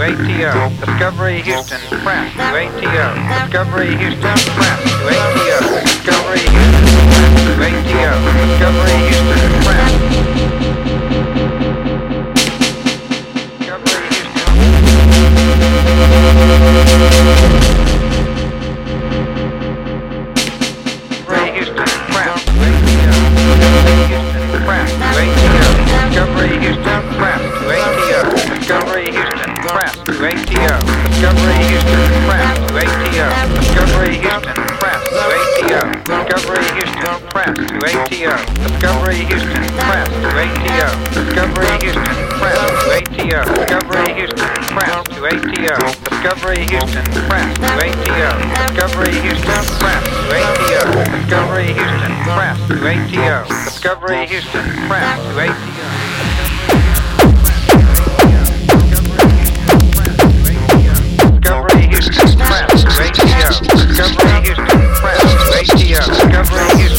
ATO. Discovery Houston, press to ATO. Discovery Houston, press to ATO. Discovery Houston, press to ATO. Discovery Houston, press. Discovery Houston. Discovery press to ATO. Houston, press to. Discovery Houston, Discovery Houston, press to ATO. Discovery Houston, press to ATO. Discovery Houston, press to ATO. Discovery Houston, press to ATO. Discovery Houston, press to ATO. Discovery Houston, press to to ATO. Houston, France Radio, Discovery Houston, France Radio, Discovery Houston.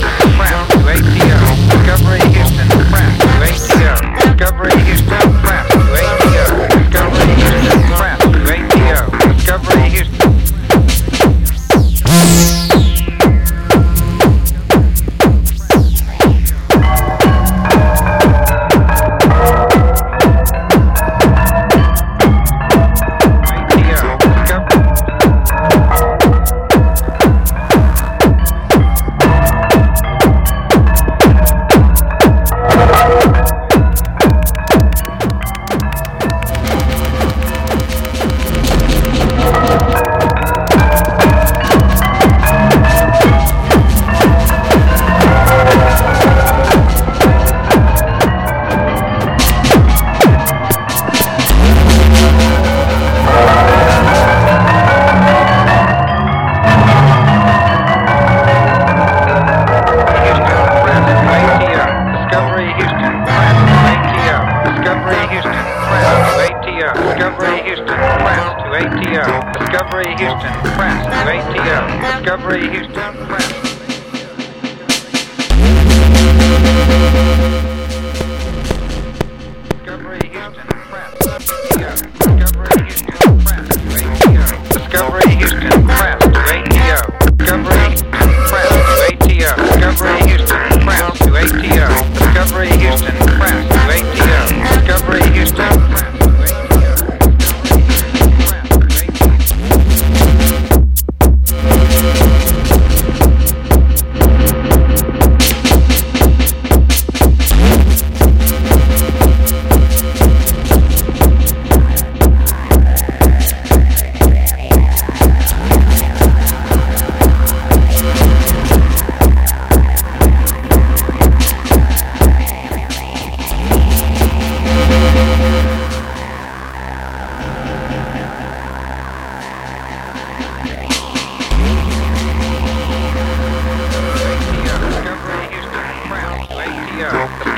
Discovery Houston, press to ATO. Discovery Houston, press.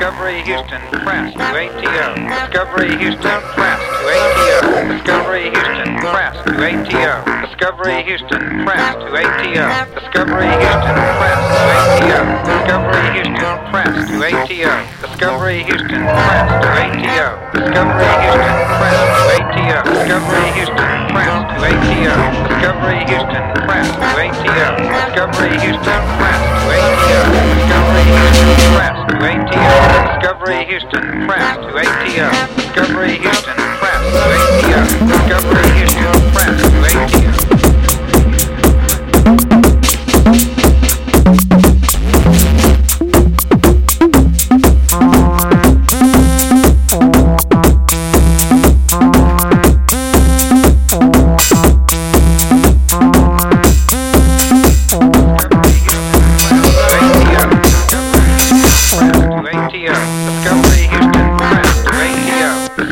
Discovery Houston, press to ATO. Discovery Houston, press to ATO. Discovery Houston, press to ATO. Discovery Houston, press to ATO. Discovery Houston, press to ATO. Discovery Houston, press to ATO. Discovery Houston, press to ATO. Discovery Houston, press to ATO. Discovery Houston, press to ATO. Discovery Houston, press to ATO. Discovery Houston, press to ATO. Discovery Houston, press to ATO. Houston, press to ATO.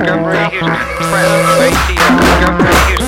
Montgomery, Houston, Preston, MECO, Montgomery, Houston.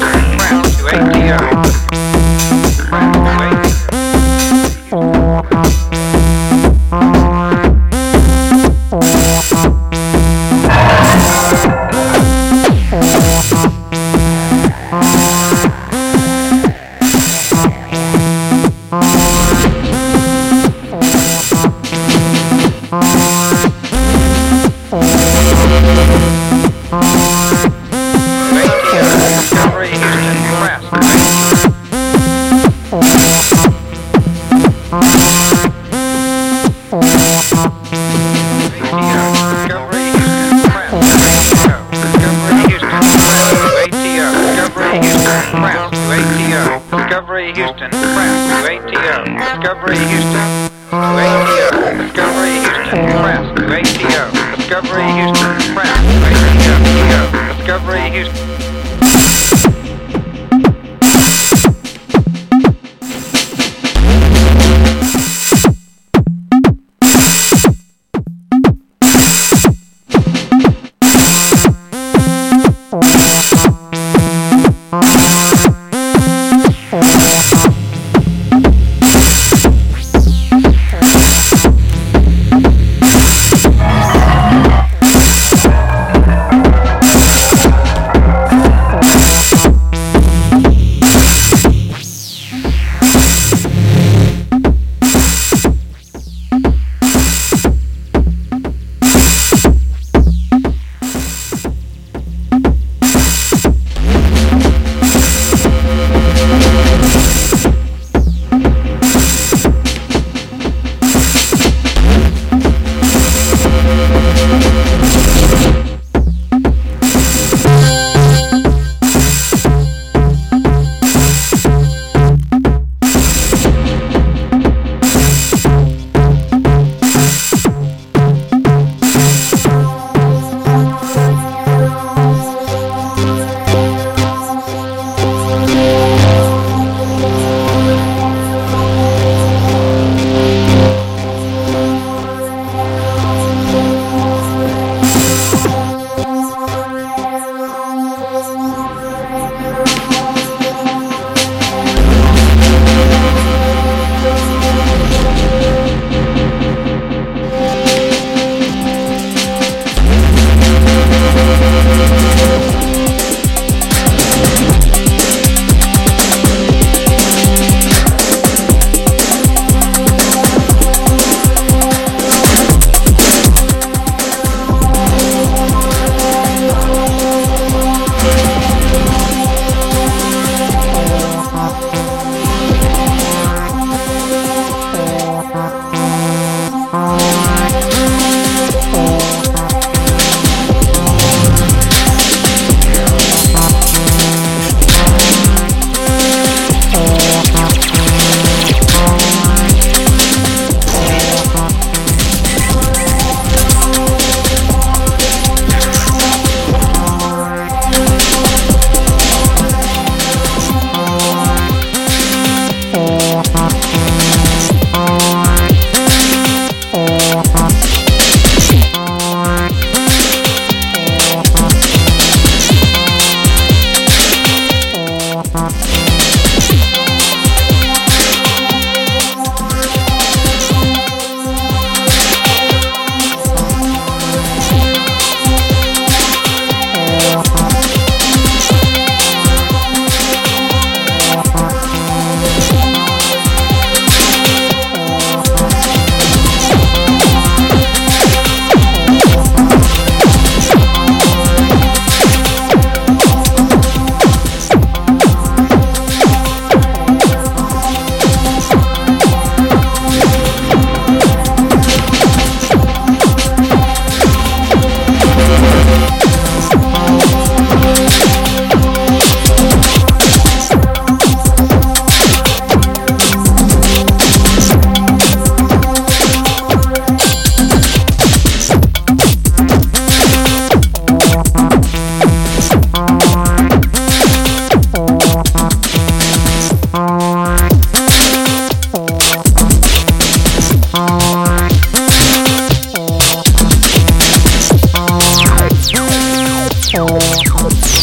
Oh, oh, oh.